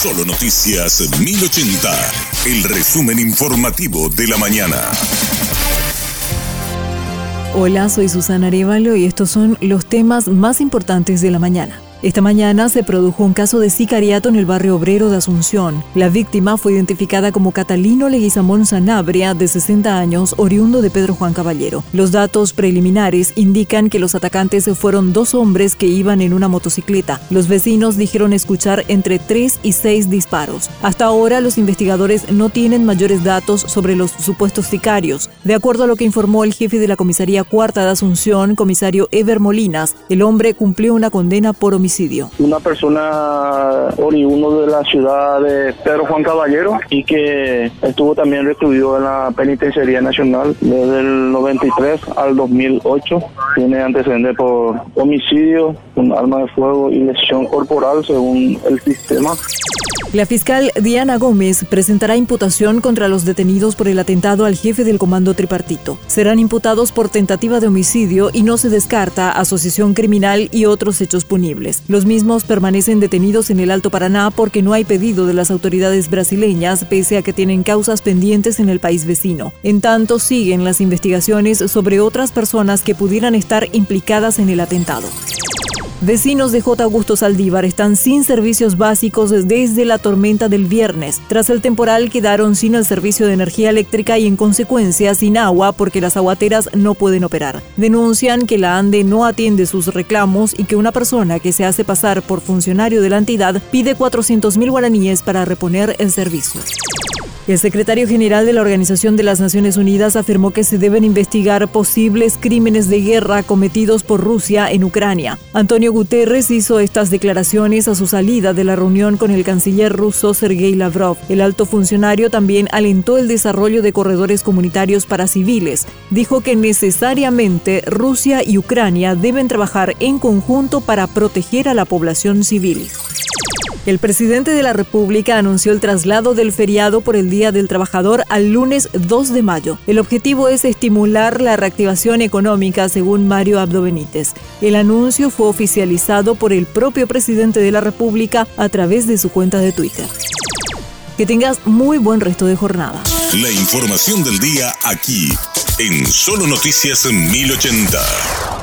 Solo Noticias 1080, el resumen informativo de la mañana. Hola, soy Susana Arevalo y estos son los temas más importantes de la mañana. Esta mañana se produjo un caso de sicariato en el barrio obrero de Asunción. La víctima fue identificada como Catalino Leguizamón Sanabria, de 60 años, oriundo de Pedro Juan Caballero. Los datos preliminares indican que los atacantes fueron dos hombres que iban en una motocicleta. Los vecinos dijeron escuchar entre 3 y 6 disparos. Hasta ahora los investigadores no tienen mayores datos sobre los supuestos sicarios. De acuerdo a lo que informó el jefe de la comisaría cuarta de Asunción, comisario Ever Molinas, el hombre cumplió una condena por homicidio una persona oriundo de la ciudad de Pedro Juan Caballero y que estuvo también recluido en la Penitenciaría Nacional desde el 93 al 2008. Tiene antecedentes por homicidio, un arma de fuego y lesión corporal según el sistema. La fiscal Diana Gómez presentará imputación contra los detenidos por el atentado al jefe del comando tripartito. Serán imputados por tentativa de homicidio y no se descarta asociación criminal y otros hechos punibles. Los mismos permanecen detenidos en el Alto Paraná porque no hay pedido de las autoridades brasileñas pese a que tienen causas pendientes en el país vecino. En tanto, siguen las investigaciones sobre otras personas que pudieran estar implicadas en el atentado. Vecinos de J. Augusto Saldívar están sin servicios básicos desde la tormenta del viernes. Tras el temporal quedaron sin el servicio de energía eléctrica y en consecuencia sin agua porque las aguateras no pueden operar. Denuncian que la ANDE no atiende sus reclamos y que una persona que se hace pasar por funcionario de la entidad pide 400 mil guaraníes para reponer el servicio. El secretario general de la Organización de las Naciones Unidas afirmó que se deben investigar posibles crímenes de guerra cometidos por Rusia en Ucrania. Antonio Guterres hizo estas declaraciones a su salida de la reunión con el canciller ruso Sergei Lavrov. El alto funcionario también alentó el desarrollo de corredores comunitarios para civiles. Dijo que necesariamente Rusia y Ucrania deben trabajar en conjunto para proteger a la población civil. El presidente de la República anunció el traslado del feriado por el Día del Trabajador al lunes 2 de mayo. El objetivo es estimular la reactivación económica, según Mario Abdo Benítez. El anuncio fue oficializado por el propio presidente de la República a través de su cuenta de Twitter. Que tengas muy buen resto de jornada. La información del día aquí, en Solo Noticias 1080.